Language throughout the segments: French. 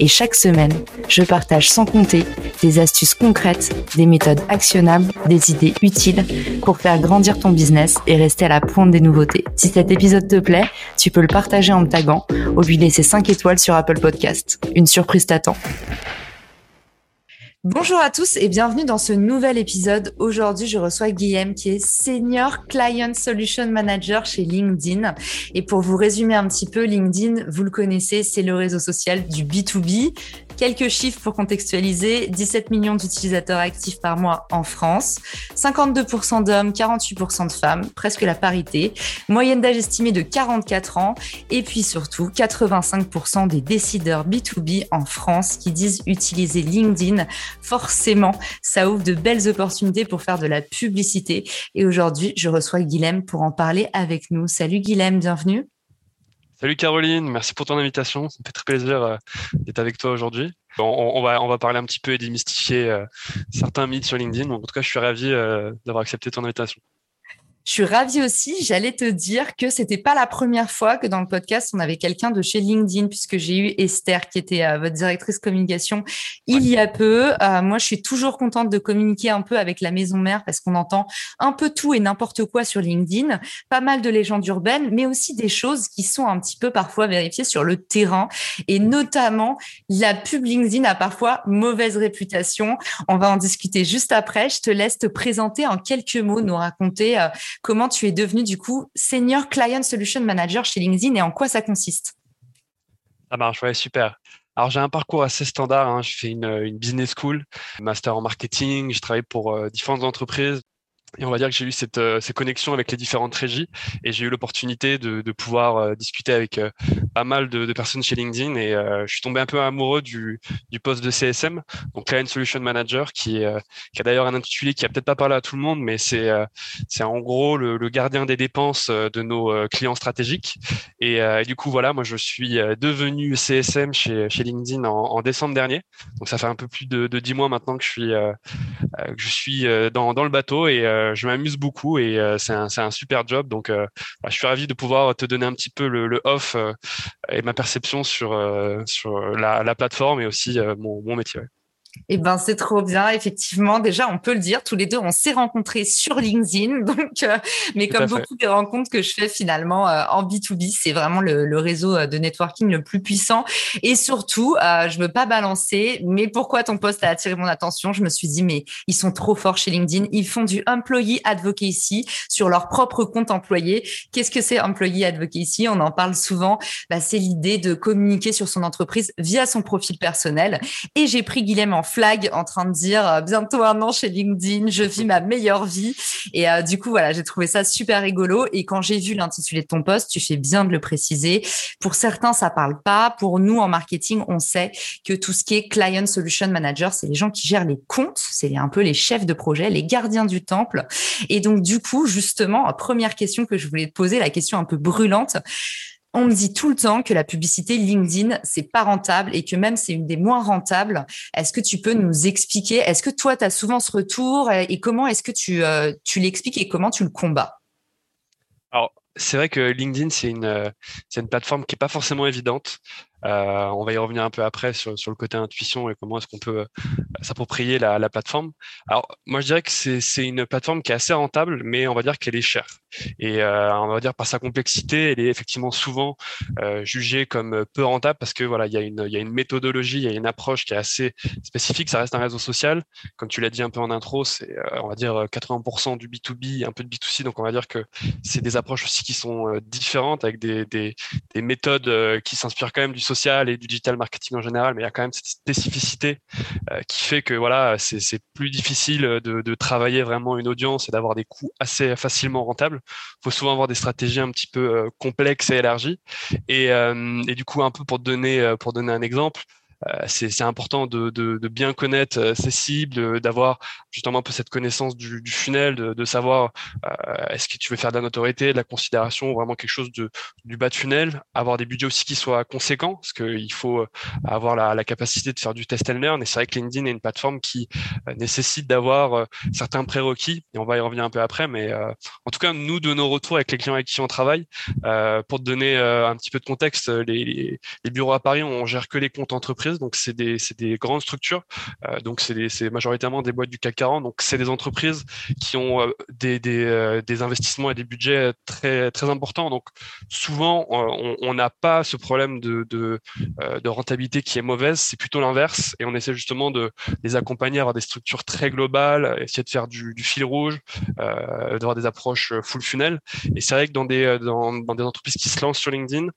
et chaque semaine, je partage sans compter des astuces concrètes, des méthodes actionnables, des idées utiles pour faire grandir ton business et rester à la pointe des nouveautés. Si cet épisode te plaît, tu peux le partager en me taguant ou lui laisser 5 étoiles sur Apple Podcast. Une surprise t'attend. Bonjour à tous et bienvenue dans ce nouvel épisode. Aujourd'hui, je reçois Guillaume qui est Senior Client Solution Manager chez LinkedIn. Et pour vous résumer un petit peu, LinkedIn, vous le connaissez, c'est le réseau social du B2B. Quelques chiffres pour contextualiser. 17 millions d'utilisateurs actifs par mois en France. 52% d'hommes, 48% de femmes, presque la parité. Moyenne d'âge estimée de 44 ans. Et puis surtout, 85% des décideurs B2B en France qui disent utiliser LinkedIn. Forcément, ça ouvre de belles opportunités pour faire de la publicité. Et aujourd'hui, je reçois Guilhem pour en parler avec nous. Salut Guilhem, bienvenue. Salut Caroline, merci pour ton invitation. Ça me fait très plaisir euh, d'être avec toi aujourd'hui. On, va, on va parler un petit peu et démystifier euh, certains mythes sur LinkedIn. en tout cas, je suis ravi euh, d'avoir accepté ton invitation. Je suis ravie aussi. J'allais te dire que c'était pas la première fois que dans le podcast, on avait quelqu'un de chez LinkedIn, puisque j'ai eu Esther, qui était euh, votre directrice communication il y a peu. Euh, moi, je suis toujours contente de communiquer un peu avec la maison mère parce qu'on entend un peu tout et n'importe quoi sur LinkedIn. Pas mal de légendes urbaines, mais aussi des choses qui sont un petit peu parfois vérifiées sur le terrain. Et notamment, la pub LinkedIn a parfois mauvaise réputation. On va en discuter juste après. Je te laisse te présenter en quelques mots, nous raconter euh, comment tu es devenu du coup Senior Client Solution Manager chez LinkedIn et en quoi ça consiste? Ça marche, ouais, super. Alors j'ai un parcours assez standard, hein. je fais une, business school, master en marketing, je travaille pour euh, différentes entreprises et on va dire que j'ai eu cette, euh, ces connexions avec les différentes régies et j'ai eu l'opportunité de, de, pouvoir euh, discuter avec euh, pas mal de, de, personnes chez LinkedIn et je suis tombé un peu amoureux du, du poste de CSM, donc Client Solution Manager, qui, qui a d'ailleurs un intitulé qui a peut-être pas parlé à tout le monde, mais c'est c'est en gros le, le, gardien des dépenses de nos clients stratégiques. Et, et, du coup, voilà, moi je suis devenu CSM chez, chez LinkedIn en, en, décembre dernier, donc ça fait un peu plus de, 10 mois maintenant que je suis, que je suis dans, dans le bateau et euh, je m'amuse beaucoup et euh, c'est un, super job. Donc, euh, bah, je suis ravi de pouvoir te donner un petit peu le, le off et ma perception sur, la, la, plateforme et aussi mon métier. Eh ben, c'est trop bien. Effectivement, déjà, on peut le dire, tous les deux, on s'est rencontrés sur LinkedIn. Donc, euh, mais comme beaucoup des rencontres que je fais finalement euh, en B2B, c'est vraiment le, le, réseau euh, de networking le plus puissant. Et surtout, euh, je veux pas balancer, mais pourquoi ton poste a attiré mon attention? Je me suis dit, mais ils sont trop forts chez LinkedIn. Ils font du employee advocacy sur leur propre compte employé. Qu'est-ce que c'est employee advocacy? On en parle souvent. Bah, c'est l'idée de communiquer sur son entreprise via son profil personnel. Et j'ai pris Guilhem en flag en train de dire euh, bientôt un an chez LinkedIn, je vis ma meilleure vie. Et euh, du coup, voilà, j'ai trouvé ça super rigolo. Et quand j'ai vu l'intitulé de ton poste, tu fais bien de le préciser. Pour certains, ça parle pas. Pour nous, en marketing, on sait que tout ce qui est client solution manager, c'est les gens qui gèrent les comptes, c'est un peu les chefs de projet, les gardiens du temple. Et donc, du coup, justement, première question que je voulais te poser, la question un peu brûlante. On me dit tout le temps que la publicité LinkedIn, c'est pas rentable et que même c'est une des moins rentables. Est-ce que tu peux nous expliquer Est-ce que toi, tu as souvent ce retour et comment est-ce que tu, euh, tu l'expliques et comment tu le combats? Alors, c'est vrai que LinkedIn, c'est une, une plateforme qui est pas forcément évidente. Euh, on va y revenir un peu après sur, sur le côté intuition et comment est-ce qu'on peut euh, s'approprier la, la, plateforme. Alors, moi, je dirais que c'est une plateforme qui est assez rentable, mais on va dire qu'elle est chère. Et euh, on va dire par sa complexité, elle est effectivement souvent jugée comme peu rentable parce que voilà, il y, a une, il y a une méthodologie, il y a une approche qui est assez spécifique. Ça reste un réseau social, comme tu l'as dit un peu en intro, c'est on va dire 80% du B2B, un peu de B2C. Donc on va dire que c'est des approches aussi qui sont différentes avec des, des, des méthodes qui s'inspirent quand même du social et du digital marketing en général, mais il y a quand même cette spécificité euh, qui fait que voilà, c'est plus difficile de, travailler vraiment une audience et d'avoir des coûts assez facilement rentables. Il faut souvent avoir des stratégies un petit peu euh, complexes et élargies. Et, euh, et, du coup, un peu pour donner pour donner un exemple, c'est important de, de, de, bien connaître ses cibles, d'avoir justement un peu cette connaissance du, du funnel, de, de savoir est-ce que tu veux faire de la notoriété, de la considération, vraiment quelque chose de, du bas de funnel, avoir des budgets aussi qui soient conséquents, parce qu'il faut avoir la, la, capacité de faire du test and learn. Et c'est vrai que LinkedIn est une plateforme qui nécessite d'avoir certains prérequis, et on va y revenir un peu après, mais en tout cas, nous, de nos retours avec les clients avec qui on travaille, pour te donner un petit peu de contexte, les, les, bureaux à Paris, on gère que les comptes entreprises, donc c'est des, des, grandes structures, donc c'est majoritairement des boîtes du CAC 40, donc c'est des entreprises qui ont des, des, des, investissements et des budgets très, très importants. Donc souvent, on n'a pas ce problème de, de, rentabilité qui est mauvaise, c'est plutôt l'inverse, et on essaie justement de les accompagner, avoir des structures très globales, essayer de faire du, fil rouge, euh, d'avoir des approches full funnel. Et c'est vrai que dans des, dans des entreprises qui se lancent sur LinkedIn,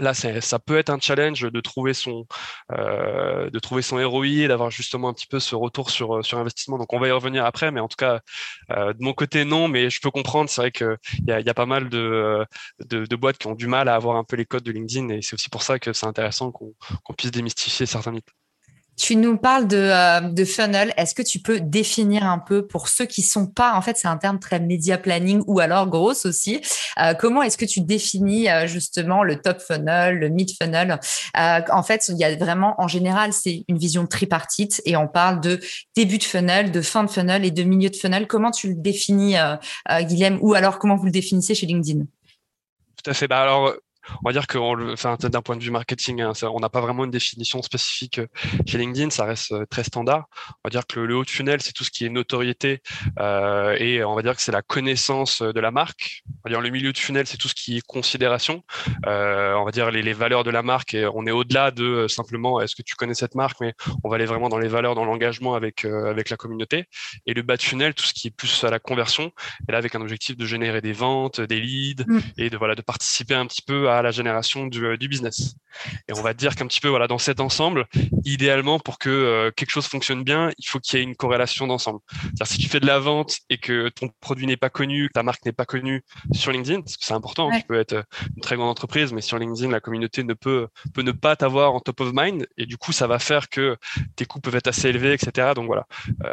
là ça peut être un challenge de trouver son euh, de trouver son ROI et d'avoir justement un petit peu ce retour sur sur investissement. Donc on va y revenir après mais en tout cas euh, de mon côté non mais je peux comprendre. C'est vrai que il y a, y a, pas mal de, de, de boîtes qui ont du mal à avoir un peu les codes de LinkedIn et c'est aussi pour ça que c'est intéressant qu'on puisse démystifier certains mythes tu nous parles de, euh, de funnel. Est-ce que tu peux définir un peu pour ceux qui sont pas, en fait, c'est un terme très média planning ou alors grosse aussi. Euh, comment est-ce que tu définis euh, justement le top funnel, le mid funnel? Euh, En fait, il y a vraiment, en général, c'est une vision tripartite et on parle de début de funnel, de fin de funnel et de milieu de funnel. Comment tu le définis, euh, Guilhem, ou alors comment vous le définissez chez LinkedIn? Tout à fait. Bah alors, on va dire que enfin, d'un point de vue marketing, hein, on n'a pas vraiment une définition spécifique euh, chez LinkedIn, ça reste euh, très standard. On va dire que le, haut de funnel, c'est tout ce qui est notoriété euh, et on va dire que c'est la connaissance de la marque. On va dire le milieu de funnel, c'est tout ce qui est considération. Euh, on va dire les, les, valeurs de la marque et on est au-delà de simplement est-ce que tu connais cette marque, mais on va aller vraiment dans les valeurs, dans l'engagement avec avec la communauté. Et le bas de funnel, tout ce qui est plus à la conversion, et là avec un objectif de générer des ventes, des leads mm. et de voilà de participer un petit peu à la génération du, euh, du business. Et on va dire qu'un petit peu voilà dans cet ensemble, idéalement pour que euh, quelque chose fonctionne bien, il faut qu'il y ait une corrélation d'ensemble. C'est-à-dire si tu fais de la vente et que ton produit n'est pas connu, que ta marque n'est pas connue sur LinkedIn, parce que c'est important, tu peux être euh, une très grande entreprise, mais sur LinkedIn la communauté ne peut peut ne pas t'avoir en top of mind et du coup ça va faire que tes coûts peuvent être assez élevés, etc. Donc voilà.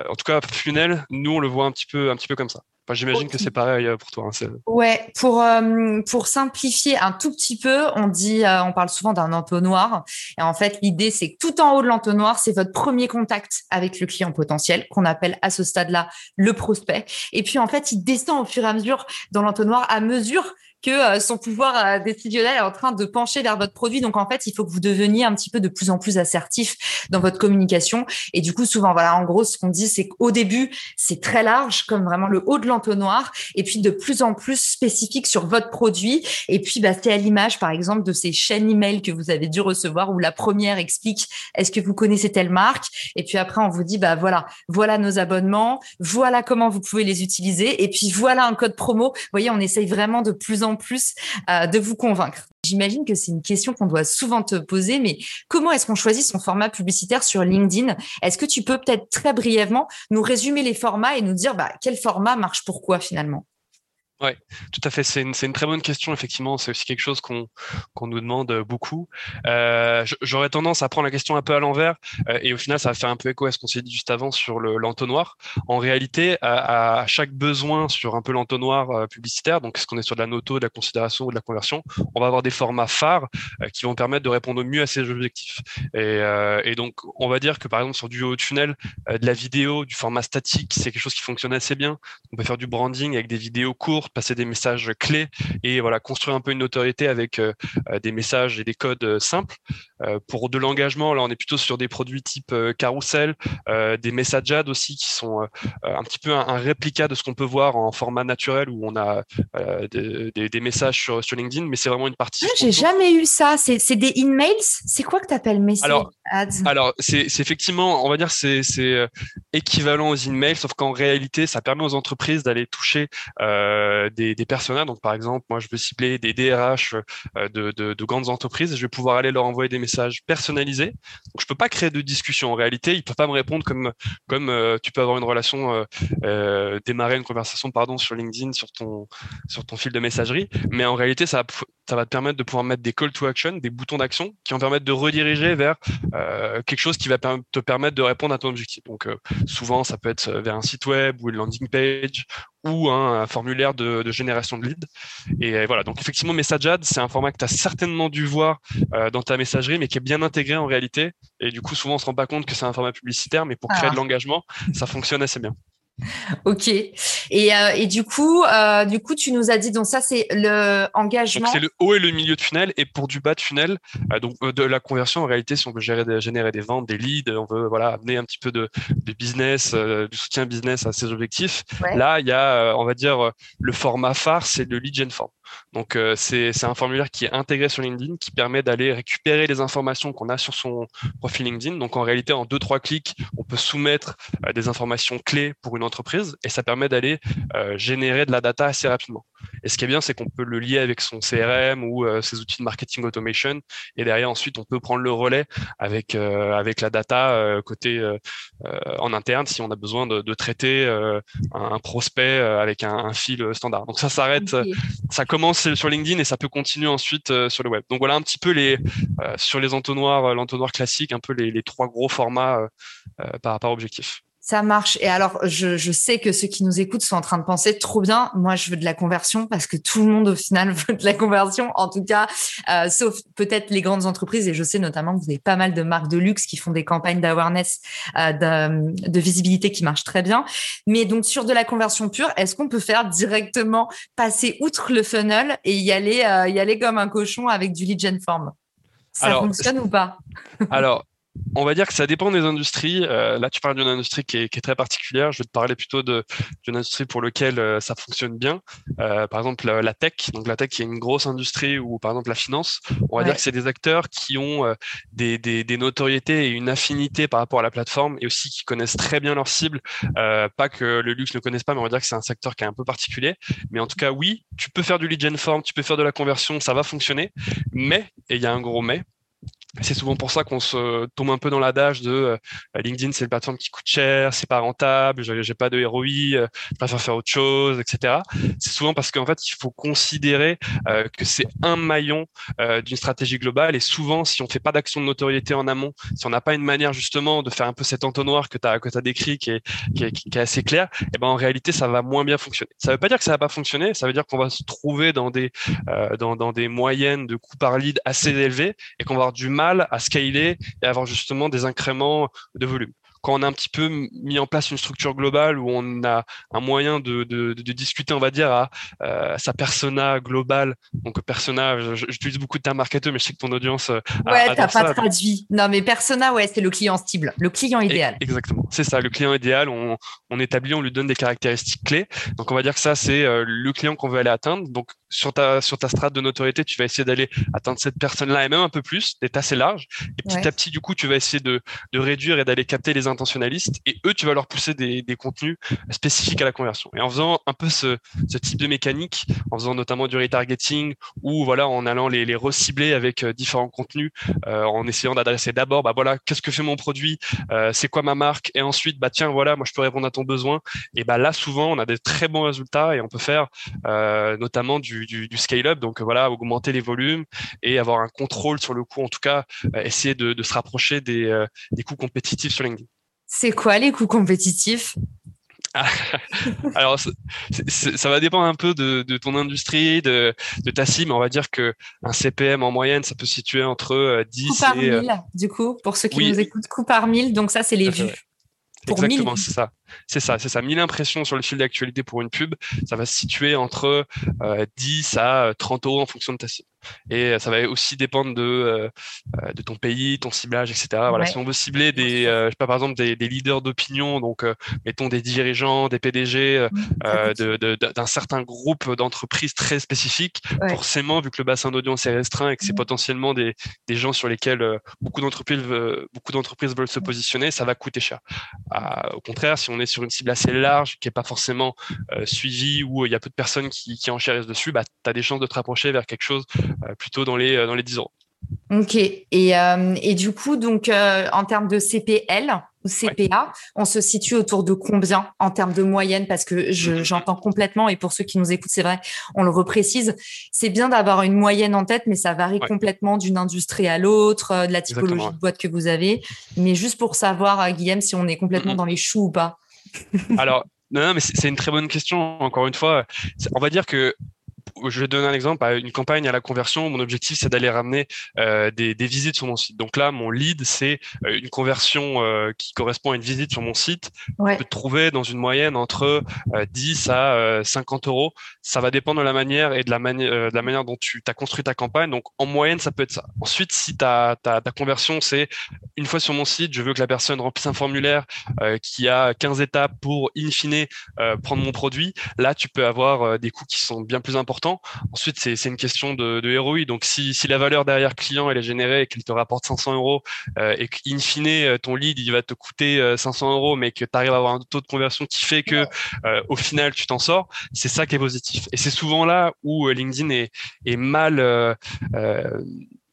en tout cas, funnel, nous on le voit un petit peu un petit peu comme ça. J'imagine que c'est pareil euh, pour toi. Hein, ouais, pour euh, pour simplifier un tout petit peu, on dit, euh, on parle souvent d'un entonnoir. Et en fait, l'idée, c'est que tout en haut de l'entonnoir, c'est votre premier contact avec le client potentiel, qu'on appelle à ce stade-là le prospect. Et puis en fait, il descend au fur et à mesure dans l'entonnoir à mesure que euh, son pouvoir euh, décisionnel est en train de pencher vers votre produit. Donc en fait, il faut que vous deveniez un petit peu de plus en plus assertif dans votre communication. Et du coup, souvent, voilà, en gros, ce qu'on dit, c'est qu'au début, c'est très large, comme vraiment le haut de l'entonnoir, et puis de plus en plus spécifique sur votre produit. Et puis, bah, c'est à l'image, par exemple, de ces chaînes email que vous avez dû recevoir, où la première explique est-ce que vous connaissez telle marque, et puis après, on vous dit bah voilà, voilà nos abonnements, voilà comment vous pouvez les utiliser, et puis voilà un code promo. Voyez, on essaye vraiment de plus en plus euh, de vous convaincre. J'imagine que c'est une question qu'on doit souvent te poser, mais comment est-ce qu'on choisit son format publicitaire sur LinkedIn? Est-ce que tu peux peut-être très brièvement nous résumer les formats et nous dire bah, quel format marche pourquoi finalement? Oui, tout à fait. C'est une, une, très bonne question, effectivement. C'est aussi quelque chose qu'on nous demande beaucoup. Euh, J'aurais tendance à prendre la question un peu à l'envers euh, et au final, ça va faire un peu écho à ce qu'on s'est dit juste avant sur l'entonnoir. en réalité, à, à, chaque besoin sur un peu l'entonnoir euh, publicitaire, donc est-ce qu'on est sur de la noto, de la considération ou de la conversion, on va avoir des formats phares euh, qui vont permettre de répondre au mieux à ces objectifs. Et, et donc, on va dire que par exemple sur du haut tunnel, de la vidéo, du format statique, c'est quelque chose qui fonctionne assez bien. On peut faire du branding avec des vidéos courtes passer des messages clés et voilà construire un peu une notoriété avec euh, euh, des messages et des codes euh, simples. Pour de l'engagement, là on est plutôt sur des produits type carousel, des message ads aussi qui sont un petit peu un, réplica de ce qu'on peut voir en format naturel où on a des, des, messages sur, sur LinkedIn, mais c'est vraiment une partie. Ah, j'ai jamais eu ça. C'est des emails? C'est quoi que tu appelles message ads? Alors c'est effectivement, on va dire c'est équivalent aux emails, sauf qu'en réalité ça permet aux entreprises d'aller toucher euh, euh, des, des personas. Donc, par exemple, moi, je veux cibler des DRH euh, de, de, de, grandes entreprises. Je vais pouvoir aller leur envoyer des messages personnalisés. Donc, je peux pas créer de discussion. En réalité, il peut pas me répondre comme comme tu peux avoir une relation, démarrer une conversation, pardon, sur LinkedIn, sur ton sur ton fil de messagerie. Mais en réalité, ça ça va te permettre de pouvoir mettre des call to action, des boutons d'action qui vont permettre de rediriger vers quelque chose qui va te permettre de répondre à ton objectif. Donc souvent, ça peut être vers un site web ou une landing page ou un, formulaire de, génération de leads. Et voilà, donc effectivement, Message Ad, c'est un format que tu as certainement dû voir euh, dans ta messagerie, mais qui est bien intégré en réalité. Et du coup, souvent, on se rend pas compte que c'est un format publicitaire, mais pour créer ah. de l'engagement, ça fonctionne assez bien. Ok. Et, euh, et du coup, euh, du coup, tu nous as dit donc ça c'est le engagement. C'est le haut et le milieu de funnel et pour du bas de funnel, euh, donc de la conversion en réalité, si on veut gérer des, générer des ventes, des leads, on veut voilà amener un petit peu de, de business, du soutien business à ses objectifs. Là, il y a, on va dire, le format phare, c'est le lead gen form. Donc c'est un formulaire qui est intégré sur LinkedIn qui permet d'aller récupérer les informations qu'on a sur son profil LinkedIn. Donc en réalité, en deux trois clics, on peut soumettre des informations clés pour une entreprise et ça permet d'aller euh, générer de la data assez rapidement. Et ce qui est bien, c'est qu'on peut le lier avec son CRM ou euh, ses outils de marketing automation et derrière ensuite on peut prendre le relais avec euh, avec la data côté en interne si on a besoin de, de traiter un, prospect avec un, un, fil standard. Donc ça s'arrête, ça commence sur LinkedIn et ça peut continuer ensuite sur le web. Donc voilà un petit peu les sur les entonnoirs, l'entonnoir classique, un peu les, les trois gros formats par rapport à objectif. Ça marche. Et alors, je, je, sais que ceux qui nous écoutent sont en train de penser trop bien. Moi, je veux de la conversion parce que tout le monde, au final, veut de la conversion. En tout cas, euh, sauf peut-être les grandes entreprises. Et je sais notamment que vous avez pas mal de marques de luxe qui font des campagnes d'awareness, euh, de, de, visibilité qui marchent très bien. Mais donc, sur de la conversion pure, est-ce qu'on peut faire directement passer outre le funnel et y aller, euh, y aller comme un cochon avec du lead gen form? Ça fonctionne ou pas? Alors, on va dire que ça dépend des industries. Euh, là, tu parles d'une industrie qui est, très particulière. Je vais te parler plutôt d'une industrie pour laquelle euh, ça fonctionne bien. Euh, par exemple, la, tech. Donc, la tech qui est une grosse industrie ou, par exemple, la finance. On va dire que c'est des acteurs qui ont des, des, notoriétés et une affinité par rapport à la plateforme et aussi qui connaissent très bien leur cible. pas que le luxe ne connaisse pas, mais on va dire que c'est un secteur qui est un peu particulier. Mais en tout cas, oui, tu peux faire du lead gen form, tu peux faire de la conversion, ça va fonctionner. Mais, et il y a un gros mais, c'est souvent pour ça qu'on se tombe un peu dans l'adage de euh, LinkedIn, c'est une plateforme qui coûte cher, c'est pas rentable, j'ai pas de ROI, euh, je préfère faire autre chose, etc. C'est souvent parce qu'en fait, il faut considérer euh, que c'est un maillon d'une stratégie globale et souvent, si on fait pas d'action de notoriété en amont, si on n'a pas une manière justement de faire un peu cet entonnoir que tu as, que as décrit qui est, qui est, qui est assez clair, et eh ben en réalité, ça va moins bien fonctionner. Ça veut pas dire que ça va pas fonctionner, ça veut dire qu'on va se trouver dans des, dans, dans des moyennes de coûts par lead assez élevés et qu'on va avoir du mal à scaler et avoir justement des incréments de volume quand on a un petit peu mis en place une structure globale où on a un moyen de, de, de discuter, on va dire, à, euh, sa persona globale. Donc, persona, j'utilise beaucoup de termes marketeurs, mais je sais que ton audience. Euh, ouais, t'as pas traduit. Non, mais persona, ouais, c'est le client cible, le client idéal. exactement. C'est ça, le client idéal. On, on établit, on lui donne des caractéristiques clés. Donc, on va dire que ça, c'est euh, le client qu'on veut aller atteindre. Donc, sur ta, sur ta strate de notoriété, tu vas essayer d'aller atteindre cette personne-là et même un peu plus, d'être assez large. Et petit à petit, du coup, tu vas essayer de, de réduire et d'aller capter les intentionnalistes et eux, tu vas leur pousser des, des, contenus spécifiques à la conversion. Et en faisant un peu ce, ce type de mécanique, en faisant notamment du retargeting ou voilà, en allant les, les recibler avec euh, différents contenus, euh, en essayant d'adresser d'abord, bah voilà, qu'est-ce que fait mon produit, euh, c'est quoi ma marque, et ensuite, bah tiens, voilà, moi je peux répondre à ton besoin. Et bah là, souvent, on a des très bons résultats et on peut faire notamment du, du, du scale-up, donc voilà, augmenter les volumes et avoir un contrôle sur le coût, en tout cas, essayer de, de se rapprocher des, des coûts compétitifs sur LinkedIn. C'est quoi les coûts compétitifs? Alors, ça va dépendre un peu de, ton industrie, de, ta cible. On va dire que un CPM en moyenne, ça peut se situer entre 10 coût par et... du coup, pour ceux qui nous écoutent, coût par mille. Donc ça, c'est les vues. Exactement, c'est ça. C'est ça, c'est ça. 1000 impressions sur le fil d'actualité pour une pub, ça va se situer entre 10 à 30 euros en fonction de ta cible. Et euh, ça va aussi dépendre de, euh, euh, de ton pays, ton ciblage, etc. Voilà, si on veut cibler des, je sais pas, par exemple, des, des leaders d'opinion, donc mettons des dirigeants, des PDG d'un de, de, certain groupe d'entreprises très spécifiques, forcément, vu que le bassin d'audience est restreint et que c'est potentiellement des, des gens sur lesquels beaucoup d'entreprises beaucoup d'entreprises veulent se positionner, ça va coûter cher. au contraire, si on est sur une cible assez large, qui est pas forcément suivie, où il y a peu de personnes qui, qui enchérissent dessus, bah, tu as des chances de te rapprocher vers quelque chose euh, plutôt dans les, euh, dans les 10 euros. Ok. Et, et du coup, donc, en termes de CPL, CPA, on se situe autour de combien en termes de moyenne? Parce que j'entends complètement, et pour ceux qui nous écoutent, c'est vrai, on le reprécise, c'est bien d'avoir une moyenne en tête, mais ça varie complètement d'une industrie à l'autre, euh, de la typologie de boîte que vous avez. Mais juste pour savoir, euh, Guillaume, si on est complètement dans les choux ou pas. Alors, non, mais c'est une très bonne question. Encore une fois, on va dire que je vais donner un exemple. Une campagne à la conversion, mon objectif, c'est d'aller ramener euh, des, des, visites sur mon site. Donc là, mon lead, c'est euh, une conversion euh, qui correspond à une visite sur mon site. Ouais. Je peux trouver dans une moyenne entre 10 à 50 euros. Ça va dépendre de la manière et de la, manière de la manière dont tu as construit ta campagne. Donc en moyenne, ça peut être ça. Ensuite, si ta, ta, ta conversion, c'est une fois sur mon site, je veux que la personne remplisse un formulaire qui a 15 étapes pour, in fine, prendre mon produit. Là, tu peux avoir des coûts qui sont bien plus importants Ensuite, c'est une question de, de. Donc, si, si, la valeur derrière client elle est générée et qu'il te rapporte 500 euros euh, et qu'in fine euh, ton lead il va te coûter 500 euh, euros, mais que tu arrives à avoir un taux de conversion qui fait que au final tu t'en sors, c'est ça qui est positif. Et c'est souvent là où LinkedIn est mal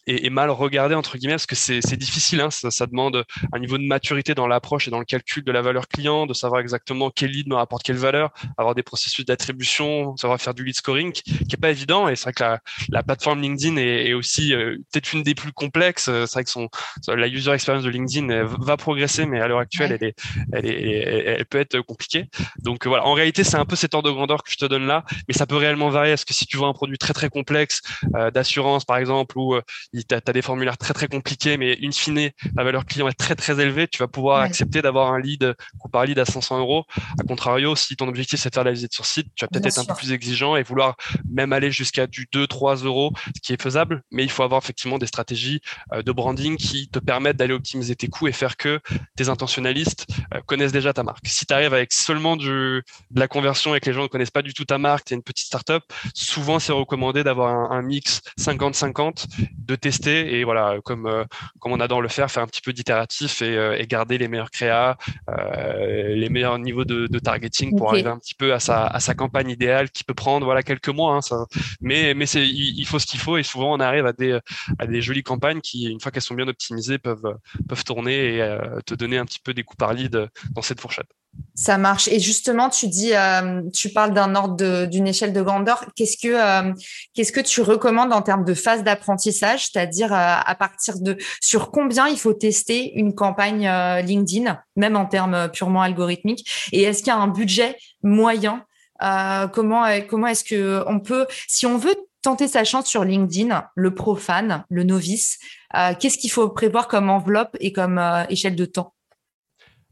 est, mal regardé entre guillemets parce que c'est difficile. Hein, ça, ça, demande un niveau de maturité dans l'approche et dans le calcul de la valeur client, de savoir exactement quel lead me rapporte quelle valeur, avoir des processus d'attribution, savoir faire du lead scoring, qui, qui est pas évident. Et c'est vrai que la, la, plateforme LinkedIn est, est aussi euh, peut-être une des plus complexes. C'est vrai que son la user experience de LinkedIn va progresser, mais à l'heure actuelle, elle, est, elle, est, elle, peut être compliquée. Donc voilà, en réalité, c'est un peu cet ordre de grandeur que je te donne là, mais ça peut réellement varier. Est-ce que si tu vois un produit très très complexe euh, d'assurance par exemple ou euh, tu as, des formulaires très très compliqués, mais in fine, la valeur client est très très élevée, tu vas pouvoir accepter d'avoir un lead ou par lead à 500 euros. A contrario, si ton objectif c'est de faire la visite sur site, tu vas peut-être être un peu plus exigeant et vouloir même aller jusqu'à du 2-3 euros, ce qui est faisable, mais il faut avoir effectivement des stratégies euh, de branding qui te permettent d'aller optimiser tes coûts et faire que tes intentionnalistes euh, connaissent déjà ta marque. Si tu arrives avec seulement du, de la conversion et que les gens ne connaissent pas du tout ta marque, tu es une petite startup, souvent c'est recommandé d'avoir un, un mix 50-50, de tester et voilà, comme euh, comme on adore le faire, faire un petit peu d'itératif et, euh, et, garder les meilleurs créas, euh, les meilleurs niveaux de, de targeting pour arriver un petit peu à sa à sa campagne idéale qui peut prendre voilà quelques mois. Hein, ça. Mais mais c'est il, faut ce qu'il faut et souvent on arrive à des à des jolies campagnes qui une fois qu'elles sont bien optimisées peuvent peuvent tourner et te donner un petit peu des coups par lead dans cette fourchette. Ça marche. Et justement, tu dis, euh, tu parles d'un ordre d'une échelle de grandeur. Qu'est-ce que, euh, qu'est-ce que tu recommandes en termes de phase d'apprentissage, c'est-à-dire euh, à partir de sur combien il faut tester une campagne LinkedIn, même en termes purement algorithmiques? Et est-ce qu'il y a un budget moyen Comment, comment est-ce que on peut, si on veut tenter sa chance sur LinkedIn, le profane, le novice, qu'est-ce qu'il faut prévoir comme enveloppe et comme échelle de temps?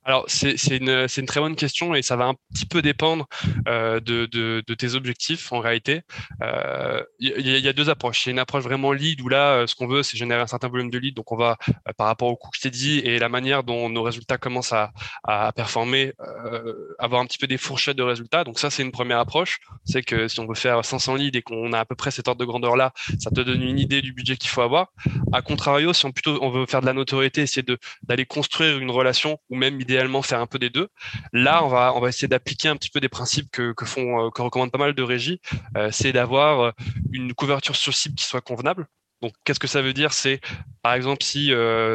Alors, c'est une, une, très bonne question et ça va un petit peu dépendre euh, de, de, de, tes objectifs en réalité. Il euh, y, y, a deux approches. Il y a une approche vraiment lead où là, euh, ce qu'on veut, c'est générer un certain volume de lead. Donc, on va, euh, par rapport au coût que je t'ai dit et la manière dont nos résultats commencent à, à performer, euh, avoir un petit peu des fourchettes de résultats. Donc, ça, c'est une première approche. C'est que si on veut faire 500 leads et qu'on a à peu près cet ordre de grandeur-là, ça te donne une idée du budget qu'il faut avoir. À contrario, si on, plutôt, on veut faire de la notoriété, essayer d'aller construire une relation ou même idéalement faire un peu des deux. Là, on va, essayer d'appliquer un petit peu des principes que, font, euh, que recommandent pas mal de régies. Euh, c'est d'avoir euh, une couverture sur cible qui soit convenable. Donc, qu'est-ce que ça veut dire? C'est, par exemple, si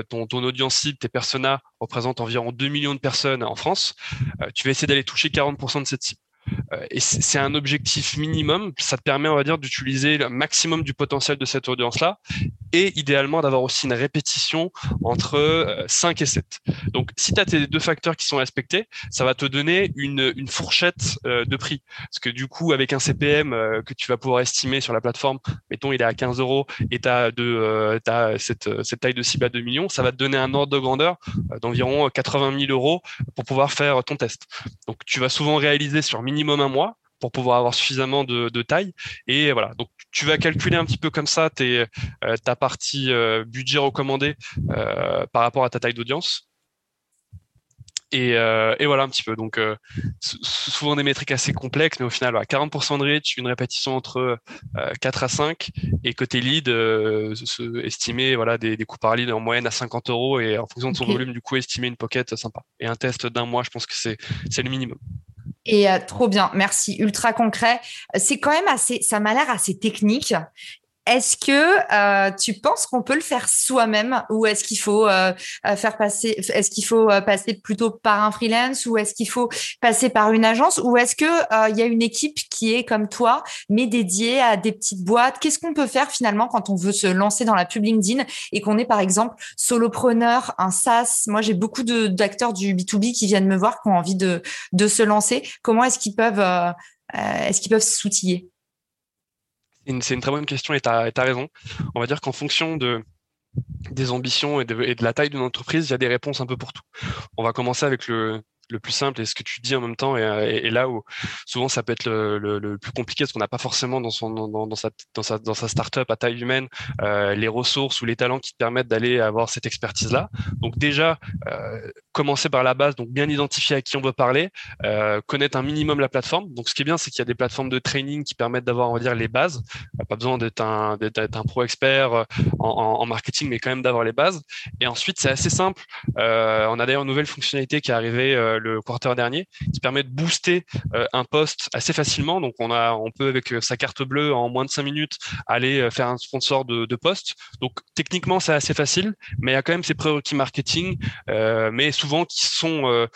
ton, ton audience cible, tes personas, représentent environ 2 millions de personnes en France, tu vas essayer d'aller toucher 40% de cette cible. Euh, et c'est un objectif minimum. Ça te permet, on va dire, d'utiliser le maximum du potentiel de cette audience-là et idéalement d'avoir aussi une répétition entre 5 euh, et 7. Donc, si tu as tes deux facteurs qui sont respectés, ça va te donner une, fourchette euh, de prix. Parce que du coup, avec un CPM que tu vas pouvoir estimer sur la plateforme, mettons, il est à 15 euros et tu as cette, cette taille de cible à 2 millions, ça va te donner un ordre de grandeur d'environ 80 000 euros pour pouvoir faire ton test. Donc, tu vas souvent réaliser sur minimum un mois pour pouvoir avoir suffisamment de, taille. Et voilà, donc tu vas calculer un petit peu comme ça tes, euh, ta partie euh, budget recommandé euh, par rapport à ta taille d'audience. Et, et, voilà un petit peu. Donc souvent des métriques assez complexes, mais au final, 40% de reach, une répétition entre 4 à 5, et côté lead, estimer voilà, des, des coûts par lead en moyenne à 50 euros, et en fonction de son volume, du coup, estimer une pocket sympa. Et un test d'un mois, je pense que c'est le minimum. Et euh, trop bien, merci, ultra concret. C'est quand même assez, ça m'a l'air assez technique. Est-ce que tu penses qu'on peut le faire soi-même ou est-ce qu'il faut faire passer, est-ce qu'il faut passer plutôt par un freelance ou est-ce qu'il faut passer par une agence ou est-ce que il y a une équipe qui est comme toi mais dédiée à des petites boîtes? Qu'est-ce qu'on peut faire finalement quand on veut se lancer dans la pub LinkedIn et qu'on est par exemple solopreneur, un SaaS? Moi, j'ai beaucoup d'acteurs du B2B qui viennent me voir qui ont envie de, de se lancer. Comment est-ce qu'ils peuvent, euh, euh, est-ce qu'ils peuvent s'outiller? C'est une très bonne question et tu as, raison. On va dire qu'en fonction de, des ambitions et de la taille d'une entreprise, il y a des réponses un peu pour tout. On va commencer avec le, le plus simple et ce que tu dis en même temps et, là où souvent ça peut être le, plus compliqué parce qu'on n'a pas forcément dans son dans, sa dans sa dans sa startup à taille humaine euh, les ressources ou les talents qui te permettent d'aller avoir cette expertise là donc déjà euh, commencer par la base donc bien identifier à qui on veut parler euh, connaître un minimum la plateforme. Donc ce qui est bien c'est qu'il y a des plateformes de training qui permettent d'avoir on va dire les bases. Pas besoin d'être un d'être un pro expert en, marketing mais quand même d'avoir les bases. Et ensuite c'est assez simple. Euh, on a d'ailleurs une nouvelle fonctionnalité qui est arrivée euh, le quarter dernier, qui permet de booster euh, un poste assez facilement. Donc on a, on peut avec euh, sa carte bleue en moins de cinq minutes aller faire un sponsor de, de poste. Donc techniquement c'est assez facile, mais il y a quand même ces prérequis marketing, mais souvent qui sont,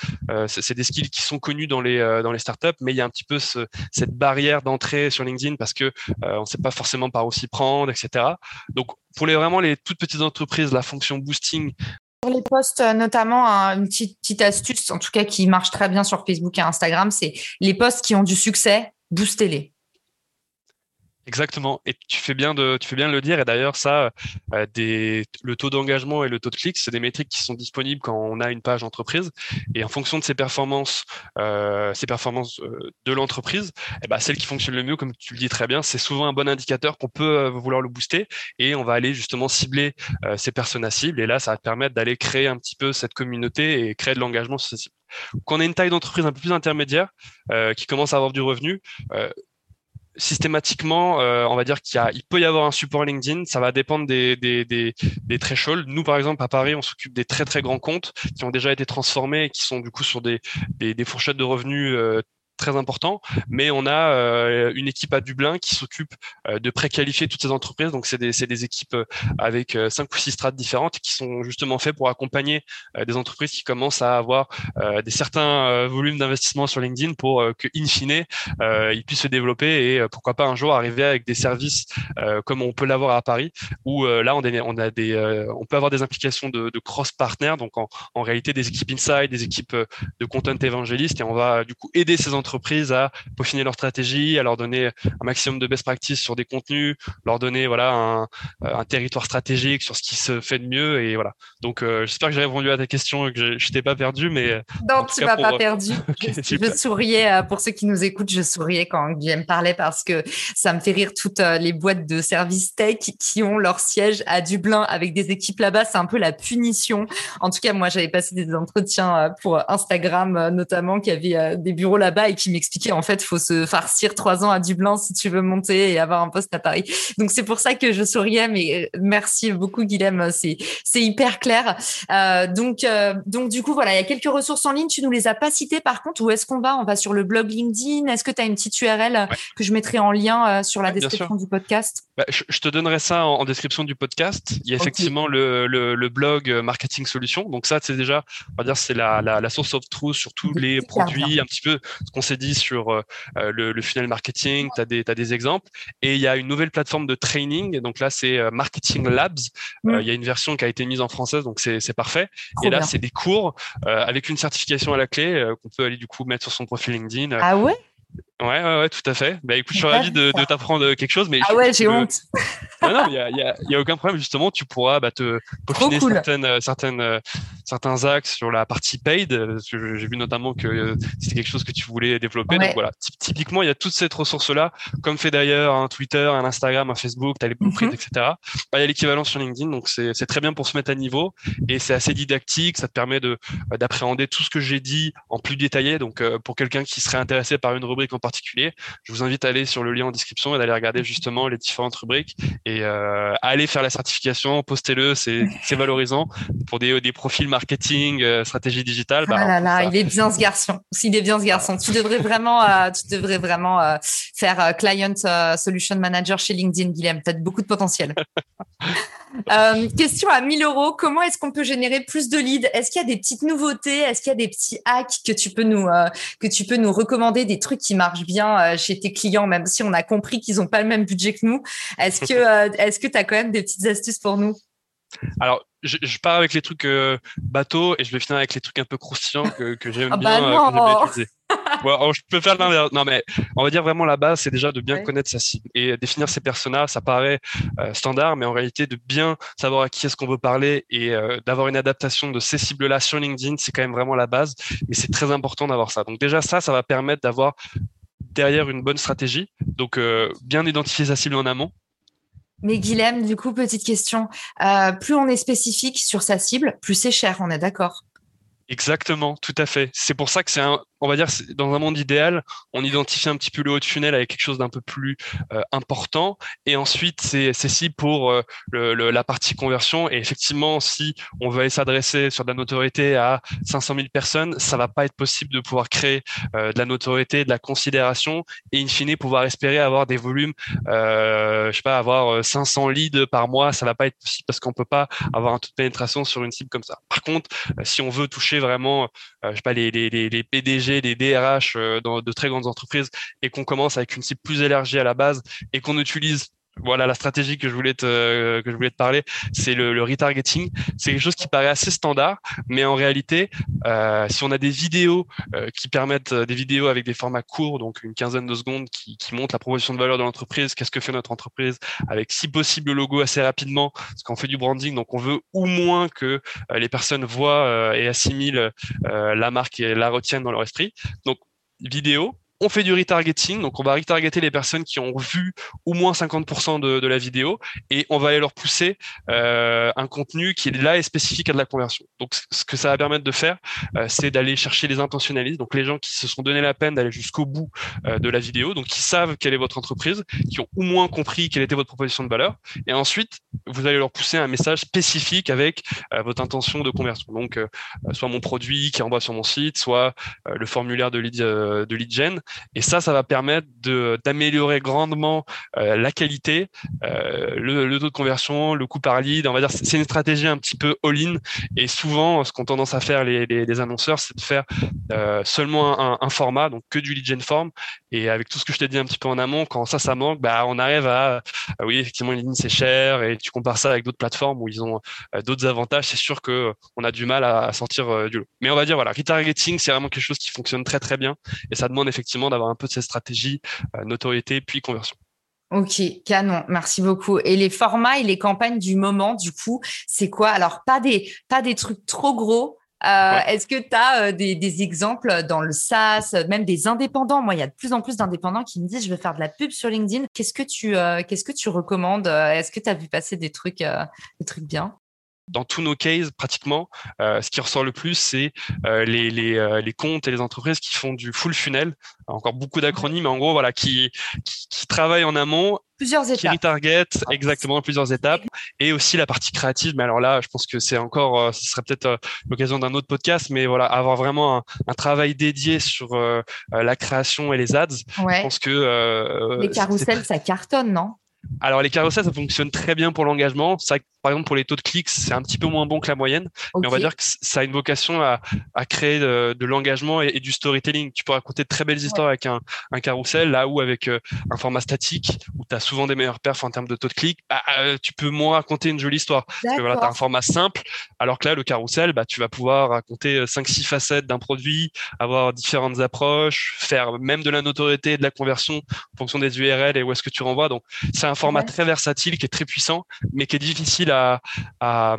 c'est des skills qui sont connus dans les dans les startups, mais il y a un petit peu ce, cette barrière d'entrée sur LinkedIn parce que on ne sait pas forcément par où s'y prendre, etc. Donc pour les vraiment les toutes petites entreprises, la fonction boosting les posts, euh, notamment, une petite, petite, astuce, en tout cas qui marche très bien sur Facebook et Instagram, c'est les posts qui ont du succès, boostez-les. Exactement. Et tu fais bien de, tu fais bien de le dire. Et d'ailleurs, ça, euh, le taux d'engagement et le taux de clic, c'est des métriques qui sont disponibles quand on a une page entreprise. Et en fonction de ces performances, euh, ces performances euh, de l'entreprise, eh ben, celle qui fonctionne le mieux, comme tu le dis très bien, c'est souvent un bon indicateur qu'on peut euh, vouloir le booster. Et on va aller justement cibler euh, ces personnes à cible. Et là, ça va permettre d'aller créer un petit peu cette communauté et créer de l'engagement sur ces cibles. Quand on a une taille d'entreprise un peu plus intermédiaire, qui commence à avoir du revenu, systématiquement, euh, on va dire qu'il il peut y avoir un support LinkedIn. Ça va dépendre des, des, des, des thresholds. Nous, par exemple, à Paris, on s'occupe des très très grands comptes qui ont déjà été transformés et qui sont du coup sur des, des, des fourchettes de revenus euh, très important, mais on a euh, une équipe à Dublin qui s'occupe euh, de préqualifier toutes ces entreprises. Donc, c'est des, des, équipes euh, avec cinq ou six strates différentes qui sont justement faites pour accompagner des entreprises qui commencent à avoir des certains volumes d'investissement sur LinkedIn pour que, in fine, ils puissent se développer et pourquoi pas un jour arriver avec des services comme on peut l'avoir à Paris, où là, on, a des, on peut avoir des implications de, de cross-partner, donc en, en réalité des équipes inside, des équipes de content évangélistes, et on va du coup aider ces entreprises entreprises à peaufiner leur stratégie, à leur donner un maximum de best practices sur des contenus, leur donner voilà un, un territoire stratégique sur ce qui se fait de mieux et voilà. Donc euh, j'espère que j'ai répondu à ta question et que je, t'ai pas perdu, mais non, tu m'as pas perdu. je, souriais euh, pour ceux qui nous écoutent, je souriais quand Guillaume parlait parce que ça me fait rire toutes euh, les boîtes de services tech qui ont leur siège à Dublin avec des équipes là-bas. C'est un peu la punition. En tout cas, moi, j'avais passé des entretiens pour Instagram notamment qui avait des bureaux là-bas et qui m'expliquait en fait, faut se farcir trois ans à Dublin si tu veux monter et avoir un poste à Paris. Donc c'est pour ça que je souriais, mais euh, merci beaucoup Guilhem, c'est c'est hyper clair. Euh, donc euh, donc du coup voilà, il y a quelques ressources en ligne. Tu nous les as pas citées par contre. Où est-ce qu'on va? On va sur le blog LinkedIn. Est-ce que tu as une petite URL que je mettrai en lien sur la description du podcast? Bah, je, te donnerai ça en, description du podcast. Il y a effectivement le, le, le, blog Marketing Solutions. Donc ça, c'est déjà, on va dire, c'est la, la, la, source of truth sur tous les produits, un petit peu ce qu'on s'est dit sur euh, euh, le, le, funnel marketing, tu as des, as des exemples. Et il y a une nouvelle plateforme de training. Donc là, c'est euh, Marketing Labs. Il y a une version qui a été mise en française, donc c'est parfait. et là, c'est des cours avec une certification à la clé qu'on peut aller du coup mettre sur son profil LinkedIn. Ah ouais? Ouais, ouais, ouais, tout à fait. Bah écoute, je suis ravi de, de t'apprendre quelque chose, mais ah ouais, j'ai honte. non, non, il y a, y, a, y a, aucun problème. Justement, tu pourras bah, te peaufiner certaines, euh, certaines, euh, certains axes sur la partie paid. Euh, j'ai vu notamment que c'était quelque chose que tu voulais développer. Donc voilà, typiquement, il y a toute cette ressource-là, comme fait d'ailleurs un Twitter, un Instagram, un Facebook, t'as les blueprints, etc. Bah, il y a l'équivalent sur LinkedIn, donc c'est très bien pour se mettre à niveau et c'est assez didactique. Ça te permet de d'appréhender tout ce que j'ai dit en plus détaillé. Donc pour quelqu'un qui serait intéressé par une rubrique en particulier, je vous invite à aller sur le lien en description et d'aller regarder justement les différentes rubriques Et euh, allez faire la certification, postez-le, c'est valorisant pour des, des profils marketing, euh, stratégie digitale. Bah, ah là là, il est bien ce garçon. Il est bien ce garçon. Tu devrais vraiment, euh, tu devrais vraiment faire client solution manager chez LinkedIn, Guillaume. Peut-être beaucoup de potentiel. question à 1000 euros. Comment est-ce qu'on peut générer plus de leads? Est-ce qu'il y a des petites nouveautés? Est-ce qu'il y a des petits hacks que tu peux nous que tu peux nous recommander, des trucs qui marchent bien chez tes clients, même si on a compris qu'ils n'ont pas le même budget que nous. Est-ce que est-ce que tu as quand même des petites astuces pour nous? Alors, je, je, pars avec les trucs euh, bateaux et je vais finir avec les trucs un peu croustillants que, que j'aime ah bien, bah euh, utiliser. je peux faire l'inverse. Non, mais on va dire vraiment la base, c'est déjà de bien connaître sa cible et définir ses personas. Ça paraît euh, standard, mais en réalité, de bien savoir à qui est-ce qu'on veut parler et euh, d'avoir une adaptation de ces cibles-là sur LinkedIn, c'est quand même vraiment la base et c'est très important d'avoir ça. Donc déjà, ça, ça va permettre d'avoir derrière une bonne stratégie. Donc bien identifier sa cible en amont mais Guilhem, du coup, petite question. Euh, plus on est spécifique sur sa cible, plus c'est cher, on est d'accord? Exactement, tout à fait. C'est pour ça que c'est un, on va dire, dans un monde idéal, on identifie un petit peu le haut de tunnel avec quelque chose d'un peu plus euh, important. Et ensuite, c'est si pour euh, le, la partie conversion. Et effectivement, si on veut s'adresser sur de la notoriété à 500 000 personnes, ça va pas être possible de pouvoir créer euh, de la notoriété, de la considération et in fine pouvoir espérer avoir des volumes, je sais pas, avoir 500 leads par mois. Ça va pas être possible parce qu'on peut pas avoir un taux de pénétration sur une cible comme ça. Par contre, si on veut toucher vraiment, je sais pas, les, les, les PDG des DRH euh, dans de très grandes entreprises et qu'on commence avec une cible plus élargie à la base et qu'on utilise voilà la stratégie que je voulais te euh, que je voulais te parler, c'est le, le, retargeting. C'est quelque chose qui paraît assez standard, mais en réalité, euh, si on a des vidéos euh, qui permettent des vidéos avec des formats courts, donc une quinzaine de secondes, qui, qui montrent la proposition de valeur de l'entreprise, qu'est-ce que fait notre entreprise, avec si possible le logo assez rapidement, parce qu'on fait du branding, donc on veut au moins que les personnes voient et assimilent la marque et la retiennent dans leur esprit. Donc vidéo, on fait du retargeting, donc on va retargeter les personnes qui ont vu au moins 50% de, la vidéo et on va aller leur pousser euh, un contenu qui est là et spécifique à de la conversion. Donc ce que ça va permettre de faire, euh, c'est d'aller chercher les intentionnalistes, donc les gens qui se sont donné la peine d'aller jusqu'au bout euh, de la vidéo, donc qui savent quelle est votre entreprise, qui ont au moins compris quelle était votre proposition de valeur, et ensuite vous allez leur pousser un message spécifique avec votre intention de conversion. Donc soit mon produit qui envoie sur mon site, soit le formulaire de lead, de lead gen et ça, ça va permettre d'améliorer grandement euh, la qualité, euh, le, taux de conversion, le coût par lead. On va dire c'est une stratégie un petit peu all-in. Et souvent, ce qu'ont tendance à faire les, annonceurs, c'est de faire euh, seulement un, format, donc que du lead gen form. Et avec tout ce que je t'ai dit un petit peu en amont, quand ça, ça manque, bah, on arrive à, oui, effectivement, LinkedIn c'est cher, et tu compares ça avec d'autres plateformes où ils ont d'autres avantages. C'est sûr que on a du mal à sortir du lot. Mais on va dire voilà, retargeting, c'est vraiment quelque chose qui fonctionne très très bien, et ça demande effectivement d'avoir un peu de cette stratégie euh, notoriété puis conversion. Ok, canon, merci beaucoup. Et les formats et les campagnes du moment, du coup, c'est quoi? Alors, pas des, pas des trucs trop gros. Euh, est-ce que tu as euh, des, des, exemples dans le SaaS, même des indépendants? Moi, il y a de plus en plus d'indépendants qui me disent je veux faire de la pub sur LinkedIn. Qu'est-ce que tu, qu'est-ce que tu recommandes? Est-ce que tu as vu passer des trucs, des trucs bien? Dans tous nos cases, pratiquement, euh, ce qui ressort le plus, c'est euh, les, les, euh, les, comptes et les entreprises qui font du full funnel. Encore beaucoup d'acronymes, mais en gros, voilà, qui, qui, qui, travaillent en amont. Plusieurs étapes. Qui retarget, exactement, plusieurs étapes. Et aussi la partie créative. Mais alors là, je pense que c'est encore, ce serait peut-être l'occasion d'un autre podcast, mais voilà, avoir vraiment un, un travail dédié sur la création et les ads. Ouais. Je pense que. les carousels, ça cartonne, non? Alors les carousels, ça fonctionne très bien pour l'engagement. Ça, par exemple, pour les taux de clics, c'est un petit peu moins bon que la moyenne, mais on va dire que ça a une vocation à, à créer de, de l'engagement et, du storytelling. Tu peux raconter de très belles histoires avec un, un carrousel, là où avec euh, un format statique, où tu as souvent des meilleurs perfs en termes de taux de clics, bah, euh, tu peux moins raconter une jolie histoire. Parce que voilà, tu as un format simple, alors que là, le carrousel, bah, tu vas pouvoir raconter 5-6 euh, facettes d'un produit, avoir différentes approches, faire même de la notoriété et de la conversion en fonction des URL et où est-ce que tu renvoies. Donc, c'est un format très versatile qui est très puissant, mais qui est difficile à, à,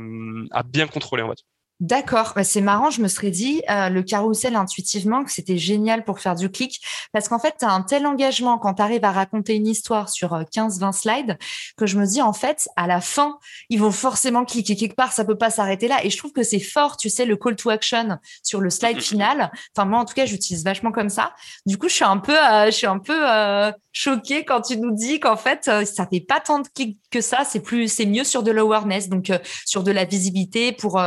à bien contrôler, en fait. D'accord, bah, c'est marrant, je me serais dit, euh, le carrousel intuitivement, que c'était génial pour faire du clic, parce qu'en fait, tu as un tel engagement quand tu arrives à raconter une histoire sur 15-20 euh, slides, que je me dis, en fait, à la fin, ils vont forcément cliquer quelque part, ça peut pas s'arrêter là. Et je trouve que c'est fort, tu sais, le call to action sur le slide final. Enfin, moi, en tout cas, j'utilise vachement comme ça. Du coup, je suis un peu, euh, je suis un peu choquée quand tu nous dis qu'en fait, ça fait pas tant de clics que ça, c'est plus, c'est mieux sur de l'awareness, donc sur de la visibilité pour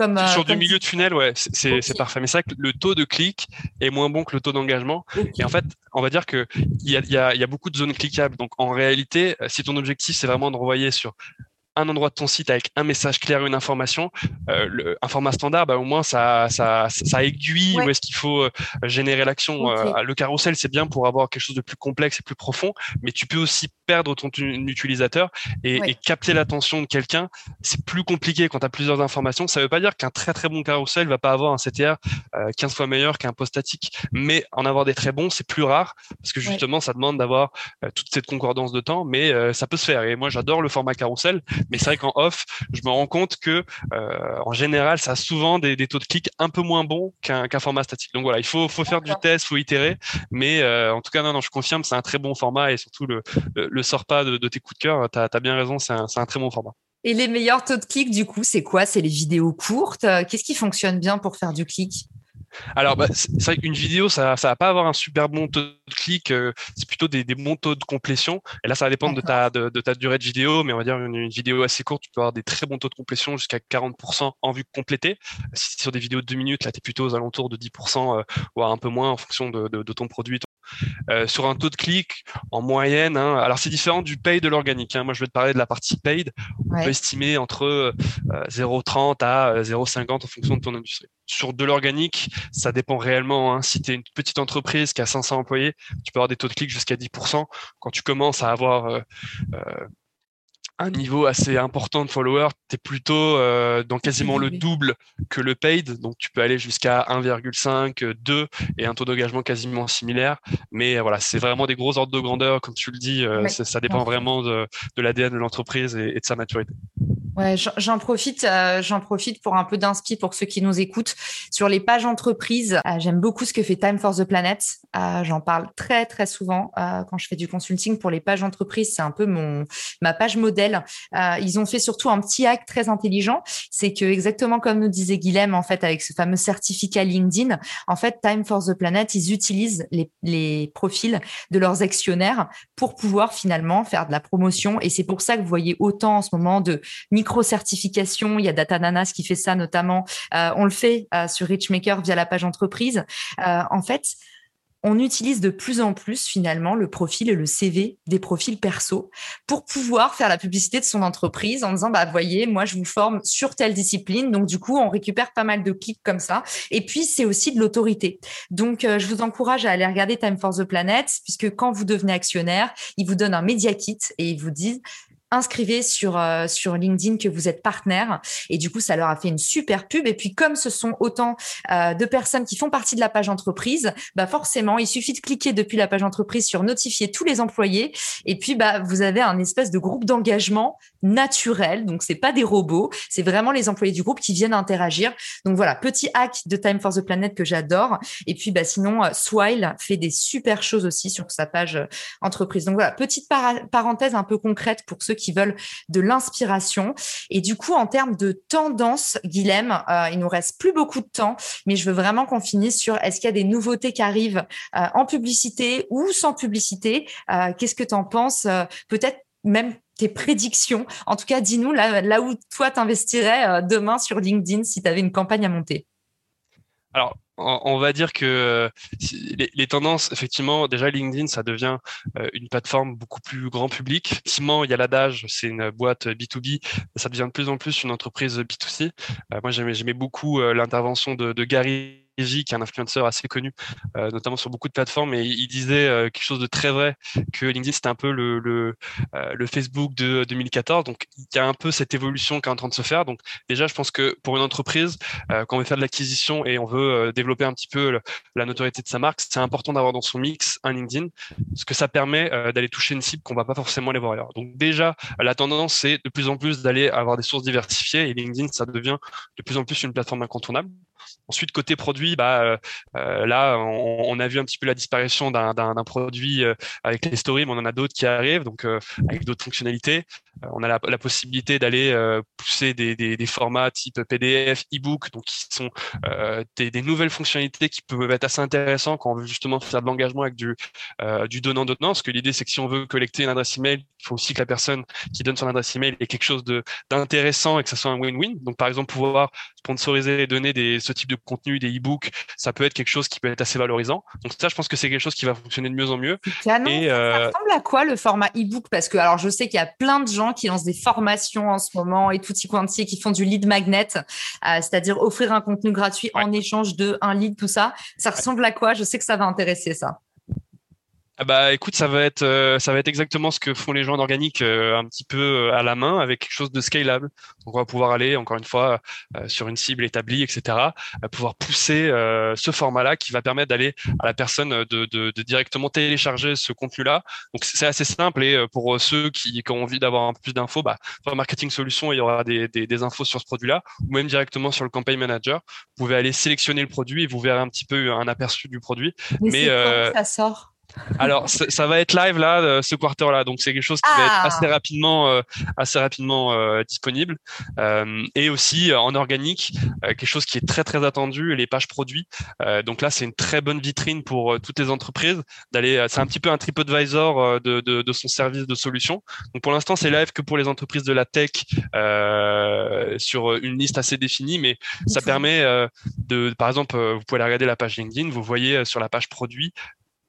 euh, sur du milieu de funnel, ouais, c'est parfait. Mais c'est vrai que le taux de clic est moins bon que le taux d'engagement. Et en fait, on va dire que il y a, y, a, y a, beaucoup de zones cliquables. Donc en réalité, euh, si ton objectif c'est vraiment de renvoyer sur un endroit de ton site avec un message clair, une information, euh, le, un format standard, bah, au moins ça, ça, ça aiguille où est-ce qu'il faut euh, générer l'action. Euh, le carrousel, c'est bien pour avoir quelque chose de plus complexe et plus profond, mais tu peux aussi perdre ton utilisateur et, et capter l'attention de quelqu'un. C'est plus compliqué quand tu as plusieurs informations. Ça veut pas dire qu'un très très bon carrousel va pas avoir un CTR 15 fois meilleur qu'un post statique, mais en avoir des très bons, c'est plus rare parce que justement, ça demande d'avoir toute cette concordance de temps, mais ça peut se faire. Et moi, j'adore le format carrousel, mais c'est vrai qu'en off, je me rends compte que euh, en général, ça a souvent des, taux de clic un peu moins bons qu'un format statique. Donc voilà, il faut, faut faire du test, faut itérer. Mais euh, en tout cas, non, non, je confirme, c'est un très bon format et surtout le, le, sort pas de, tes coups de cœur. Tu as, bien raison, c'est un, un très bon format. Et les meilleurs taux de clic, du coup, c'est quoi? C'est les vidéos courtes? Qu'est-ce qui fonctionne bien pour faire du clic? Alors, bah, c'est vrai qu'une vidéo, ça, ça va pas avoir un super bon taux de clic. Euh, c'est plutôt des, des, bons taux de complétion. Et là, ça va dépendre de ta, de, ta durée de vidéo, mais on va dire une, vidéo assez courte, tu peux avoir des très bons taux de complétion jusqu'à 40% en vue complétée. Si c'est sur des vidéos de 2 minutes, là, tu es plutôt aux alentours de 10%, euh, voire un peu moins en fonction de, de, de ton produit, euh, sur un taux de clic en moyenne. Hein, alors c'est différent du paid de l'organique. Hein. Moi je vais te parler de la partie paid. On peut estimer entre euh, 0,30 à 0,50 en fonction de ton industrie. Sur de l'organique, ça dépend réellement. Hein. Si tu es une petite entreprise qui a 500 employés, tu peux avoir des taux de clic jusqu'à 10%. Quand tu commences à avoir euh, un niveau assez important de followers, tu es plutôt euh, dans quasiment le double que le paid. Donc, tu peux aller jusqu'à 1,5, 2 et un taux d'engagement quasiment similaire. Mais voilà, c'est vraiment des gros ordres de grandeur, comme tu le dis. Euh, ça, dépend vraiment de, de l'ADN de l'entreprise et, de sa maturité. Ouais, j'en profite, euh, j'en profite pour un peu d'inspi pour ceux qui nous écoutent sur les pages entreprises. Euh, j'aime beaucoup ce que fait Time for the Planet. Euh, j'en parle très très souvent quand je fais du consulting pour les pages entreprises. C'est un peu mon ma page modèle. Ils ont fait surtout un petit hack très intelligent. C'est que exactement comme nous disait Guilhem en fait avec ce fameux certificat LinkedIn, en fait Time for the Planet, ils utilisent les, les profils de leurs actionnaires pour pouvoir finalement faire de la promotion. Et c'est pour ça que vous voyez autant en ce moment de micro micro-certification. Il y a Datananas qui fait ça notamment. Euh, on le fait euh, sur Richmaker via la page entreprise. Euh, en fait, on utilise de plus en plus finalement le profil et le CV des profils perso pour pouvoir faire la publicité de son entreprise en disant bah voyez moi je vous forme sur telle discipline. Donc du coup on récupère pas mal de clics comme ça. Et puis c'est aussi de l'autorité. Donc je vous encourage à aller regarder Time for the Planet puisque quand vous devenez actionnaire ils vous donnent un média kit et ils vous disent inscrivez sur euh, sur LinkedIn que vous êtes partenaire. Et du coup ça leur a fait une super pub. Et puis comme ce sont autant euh, de personnes qui font partie de la page entreprise bah forcément il suffit de cliquer depuis la page entreprise sur notifier tous les employés. Et puis bah vous avez un espèce de groupe d'engagement naturel. Donc c'est pas des robots. C'est vraiment les employés du groupe qui viennent interagir. Donc voilà petit hack de Time for the Planet que j'adore. Et puis bah sinon euh, Swile fait des super choses aussi sur sa page entreprise. Donc voilà petite parenthèse un peu concrète pour ceux qui veulent de l'inspiration. Et du coup, en termes de tendance, Guilhem, euh, il nous reste plus beaucoup de temps, mais je veux vraiment qu'on finisse sur est-ce qu'il y a des nouveautés qui arrivent euh, en publicité ou sans publicité? Euh, Qu'est-ce que tu en penses Peut-être même tes prédictions. En tout cas, dis-nous là, là où toi t'investirais demain sur LinkedIn si tu avais une campagne à monter. Alors, on va dire que euh, les, tendances, effectivement, déjà LinkedIn, ça devient euh, une plateforme beaucoup plus grand public. Effectivement, il y a l'adage, c'est une boîte B2B, ça devient de plus en plus une entreprise B2C. Euh, moi, j'aimais beaucoup l'intervention de, Gary qui est un influenceur assez connu, notamment sur beaucoup de plateformes, et il disait quelque chose de très vrai que LinkedIn c'était un peu le le Facebook de 2014. Donc il y a un peu cette évolution qui est en train de se faire. Donc déjà, je pense que pour une entreprise, quand on veut faire de l'acquisition et on veut développer un petit peu la notoriété de sa marque, c'est important d'avoir dans son mix un LinkedIn, parce que ça permet d'aller toucher une cible qu'on va pas forcément aller voir ailleurs. Donc déjà, la tendance c'est de plus en plus d'aller avoir des sources diversifiées et LinkedIn, ça devient de plus en plus une plateforme incontournable. Ensuite, côté produit, bah, euh, euh, là, on, a vu un petit peu la disparition d'un produit euh, avec les stories, mais on en a d'autres qui arrivent, donc avec d'autres fonctionnalités. On a la, possibilité d'aller pousser des, des, formats type PDF, e-book, donc qui sont des, des, nouvelles fonctionnalités qui peuvent être assez intéressantes quand on veut justement faire de l'engagement avec du, du donnant-donnant. Parce que l'idée, c'est que si on veut collecter une adresse email, il faut aussi que la personne qui donne son adresse email ait quelque chose d'intéressant et que ça soit un win-win. Donc, par exemple, pouvoir sponsoriser et donner des, ce type de contenu, des e-books, ça peut être quelque chose qui peut être assez valorisant. Donc ça, je pense que c'est quelque chose qui va fonctionner de mieux en mieux. et, euh... Ça ressemble à quoi le format e-book? Parce que alors je sais qu'il y a plein de gens qui lancent des formations en ce moment et tout y quanti qui font du lead magnet, euh, c'est-à-dire offrir un contenu gratuit en échange de un lead, tout ça. Ça ressemble à quoi? Je sais que ça va intéresser ça. Ah bah écoute, ça va être euh, ça va être exactement ce que font les gens en organique euh, un petit peu euh, à la main avec quelque chose de scalable. Donc on va pouvoir aller encore une fois sur une cible établie, etc. pouvoir pousser ce format-là qui va permettre d'aller à la personne de, de, de, directement télécharger ce contenu-là. Donc c'est assez simple et pour ceux qui, qui ont envie d'avoir un peu plus d'infos, bah dans Marketing Solutions il y aura des, des, des infos sur ce produit-là ou même directement sur le Campaign Manager. Vous pouvez aller sélectionner le produit et vous verrez un petit peu un aperçu du produit. Mais, Mais ça sort? Alors, ça va être live là, euh, ce quarter-là, donc c'est quelque chose qui va être ah. assez rapidement, euh, assez rapidement euh, disponible. et aussi en organique, quelque chose qui est très très attendu, les pages produits. donc là, c'est une très bonne vitrine pour toutes les entreprises d'aller. C'est un petit peu un TripAdvisor de, de, de son service de solution. Donc pour l'instant, c'est live que pour les entreprises de la tech sur une liste assez définie, mais ça permet de, par exemple, vous pouvez aller regarder la page LinkedIn, vous voyez sur la page produit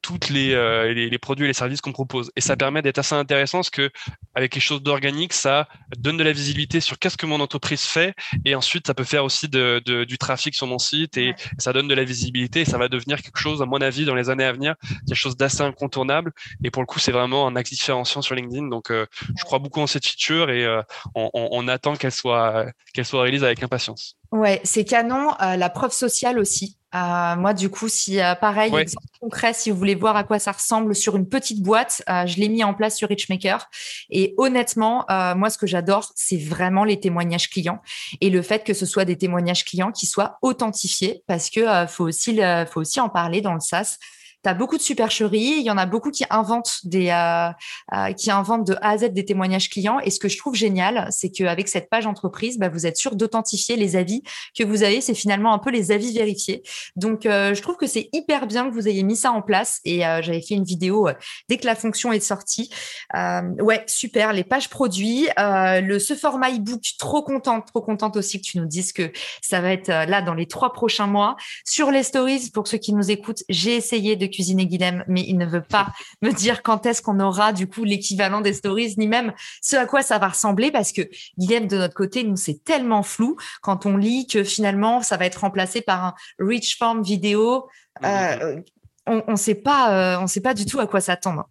toutes euh, les, les, produits et les services qu'on propose. Et ça permet d'être assez intéressant parce que avec quelque chose d'organique, ça donne de la visibilité sur qu'est-ce que mon entreprise fait et ensuite ça peut faire aussi de, du trafic sur mon site et ça donne de la visibilité et ça va devenir quelque chose, à mon avis, dans les années à venir, quelque chose d'assez incontournable. Et pour le coup, c'est vraiment un axe différenciant sur LinkedIn. Donc, euh, je crois beaucoup en cette feature et euh, on, on, attend qu'elle soit qu'elle soit réalisée avec impatience. Ouais, c'est canon. la preuve sociale aussi. Euh, moi, du coup, si euh, pareil, exemple concret, si vous voulez voir à quoi ça ressemble sur une petite boîte, euh, je l'ai mis en place sur Richmaker. Et honnêtement, euh, moi, ce que j'adore, c'est vraiment les témoignages clients et le fait que ce soit des témoignages clients qui soient authentifiés, parce que faut aussi, faut aussi en parler dans le SaaS tu as beaucoup de supercheries, il y en a beaucoup qui inventent des euh, euh, qui inventent de A à Z des témoignages clients et ce que je trouve génial, c'est qu'avec cette page entreprise, bah, vous êtes sûr d'authentifier les avis que vous avez, c'est finalement un peu les avis vérifiés. Donc euh, je trouve que c'est hyper bien que vous ayez mis ça en place et j'avais fait une vidéo dès que la fonction est sortie. ouais, super, les pages produits, le ce format e-book, trop contente, trop contente aussi que tu nous dises que ça va être là dans les trois prochains mois. Sur les stories, pour ceux qui nous écoutent, j'ai essayé de cuisiner Guilhem, mais il ne veut pas me dire quand est-ce qu'on aura du coup l'équivalent des stories, ni même ce à quoi ça va ressembler, parce que Guilhem, de notre côté, nous, c'est tellement flou quand on lit que finalement, ça va être remplacé par un rich form vidéo. Mmh. Euh, on ne sait pas, euh, on sait pas du tout à quoi s'attendre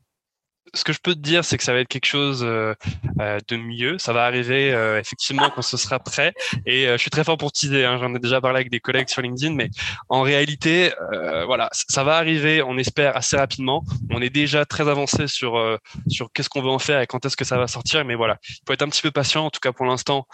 ce que je peux te dire, c'est que ça va être quelque chose euh, euh, de mieux. Ça va arriver euh, effectivement quand ce sera prêt. Et je suis très fort pour teaser. Hein. J'en ai déjà parlé avec des collègues sur LinkedIn, mais en réalité, voilà, ça va arriver. On espère assez rapidement. On est déjà très avancé sur sur qu'est-ce qu'on veut en faire et quand est-ce que ça va sortir. Mais voilà, il faut être un petit peu patient. En tout cas, pour l'instant,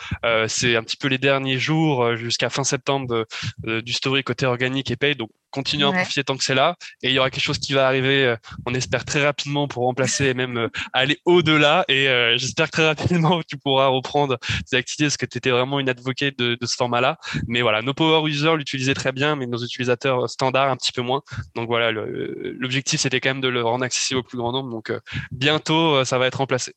c'est un petit peu les derniers jours jusqu'à fin septembre du story côté organique et pay. Donc continuer à en profiter tant que c'est là. Et il y aura quelque chose qui va arriver, euh, on espère très rapidement pour remplacer et même euh, aller au-delà. Et euh, j'espère que très rapidement tu pourras reprendre tes activités parce que tu étais vraiment une advocate de, ce format-là. Mais voilà, nos power users l'utilisaient très bien, mais nos utilisateurs standards un petit peu moins. Donc voilà, l'objectif c'était quand même de le rendre accessible au plus grand nombre. Donc bientôt, ça va être remplacé.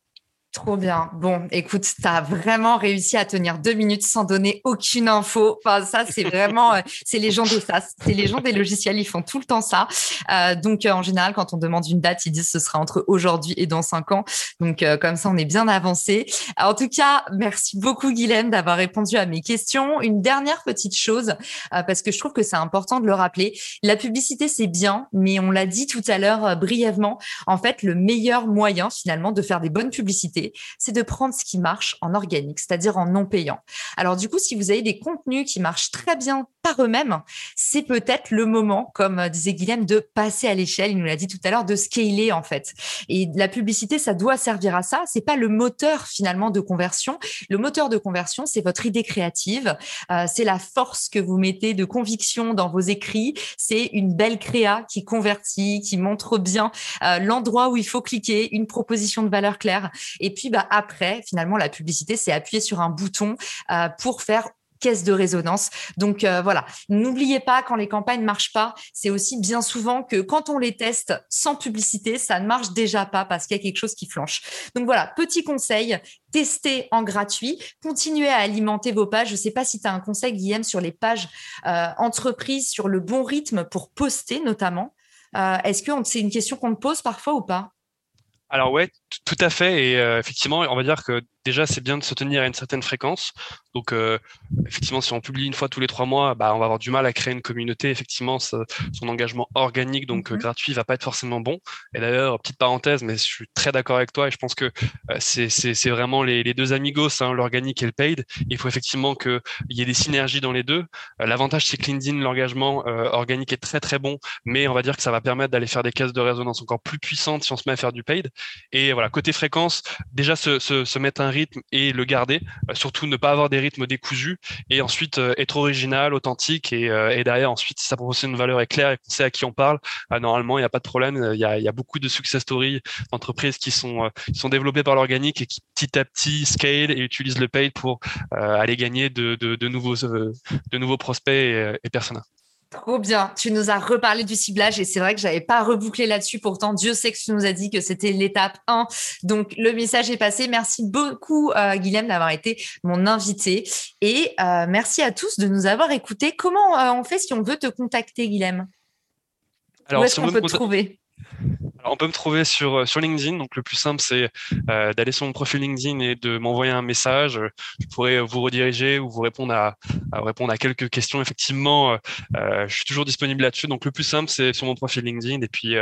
Trop bien. Bon, écoute, tu as vraiment réussi à tenir deux minutes sans donner aucune info. Enfin, ça, c'est vraiment, euh, c'est les gens des SaaS, c'est les gens des logiciels, ils font tout le temps ça. Euh, donc, euh, en général, quand on demande une date, ils disent ce sera entre aujourd'hui et dans cinq ans. Donc, comme ça, on est bien avancé. en tout cas, merci beaucoup, Guylaine, d'avoir répondu à mes questions. Une dernière petite chose, parce que je trouve que c'est important de le rappeler. La publicité, c'est bien, mais on l'a dit tout à l'heure brièvement. En fait, le meilleur moyen, finalement, de faire des bonnes publicités, c'est de prendre ce qui marche en organique, c'est-à-dire en non payant. Alors du coup, si vous avez des contenus qui marchent très bien par eux-mêmes, c'est peut-être le moment, comme disait Guilhem, de passer à l'échelle. Il nous l'a dit tout à l'heure, de scaler en fait. Et la publicité, ça doit servir à ça. C'est pas le moteur finalement de conversion. Le moteur de conversion, c'est votre idée créative, euh, c'est la force que vous mettez de conviction dans vos écrits. C'est une belle créa qui convertit, qui montre bien euh, l'endroit où il faut cliquer, une proposition de valeur claire. Et puis bah, après, finalement, la publicité, c'est appuyer sur un bouton euh, pour faire caisse de résonance. Donc euh, voilà, n'oubliez pas quand les campagnes ne marchent pas, c'est aussi bien souvent que quand on les teste sans publicité, ça ne marche déjà pas parce qu'il y a quelque chose qui flanche. Donc voilà, petit conseil, testez en gratuit, continuez à alimenter vos pages. Je ne sais pas si tu as un conseil, Guillaume, sur les pages euh, entreprises, sur le bon rythme pour poster notamment. Est-ce que c'est une question qu'on te pose parfois ou pas? Alors ouais, tout à fait. Et euh, effectivement, on va dire que déjà, c'est bien de se tenir à une certaine fréquence. Donc, euh, effectivement, si on publie une fois tous les trois mois, bah, on va avoir du mal à créer une communauté. Effectivement, son engagement organique, donc mhm. gratuit, va pas être forcément bon. Et d'ailleurs, petite parenthèse, mais je suis très d'accord avec toi et je pense que c'est vraiment les, les, deux amigos, hein, l'organique et le paid. Il faut effectivement qu'il y ait des synergies dans les deux. L'avantage, c'est que LinkedIn, l'engagement organique est très très bon, mais on va dire que ça va permettre d'aller faire des caisses de résonance encore plus puissantes si on se met à faire du paid. Et voilà, côté fréquence, déjà se, se, se mettre un rythme et le garder, euh, surtout ne pas avoir des rythmes décousus, et ensuite euh, être original, authentique, et, euh, et, derrière ensuite si sa proposition de valeur est claire et qu'on sait à qui on parle, normalement il n'y a pas de problème. Il y a, y a beaucoup de success stories d'entreprises qui sont qui sont développées par l'organique et qui petit à petit scale et utilisent le paid pour aller gagner de, de, nouveaux de nouveaux prospects et, et. Trop bien. Tu nous as reparlé du ciblage et c'est vrai que j'avais pas rebouclé là-dessus. Pourtant, Dieu sait que tu nous as dit que c'était l'étape 1. Donc, le message est passé. Merci beaucoup, euh, Guilhem, d'avoir été mon invité. Et euh, merci à tous de nous avoir écoutés. Comment euh, on fait si on veut te contacter, Guilhem? Où est-ce qu'on peut te trouver? On peut me trouver sur, euh, sur LinkedIn. Donc, le plus simple, c'est euh, d'aller sur mon profil LinkedIn et de m'envoyer un message. Je pourrais vous rediriger ou vous répondre à, répondre à quelques questions. Effectivement, euh, je suis toujours disponible là-dessus. Donc, le plus simple, c'est sur mon profil LinkedIn et puis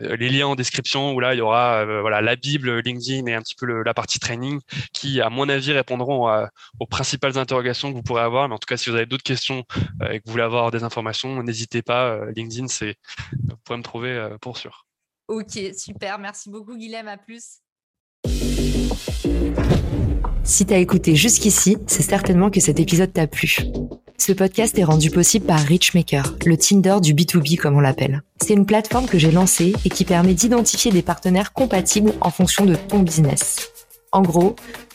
les liens en description où là, il y aura voilà la Bible LinkedIn et un petit peu la partie training qui, à mon avis, répondront aux principales interrogations que vous pourrez avoir. Mais en tout cas, si vous avez d'autres questions et que vous voulez avoir des informations, n'hésitez pas. LinkedIn, c'est vous pourrez me trouver pour sûr. Ok, super. Merci beaucoup, Guilhem. À plus. Si t'as écouté jusqu'ici, c'est certainement que cet épisode t'a plu. Ce podcast est rendu possible par Richmaker, le Tinder du B2B comme on l'appelle. C'est une plateforme que j'ai lancée et qui permet d'identifier des partenaires compatibles en fonction de ton business. En gros,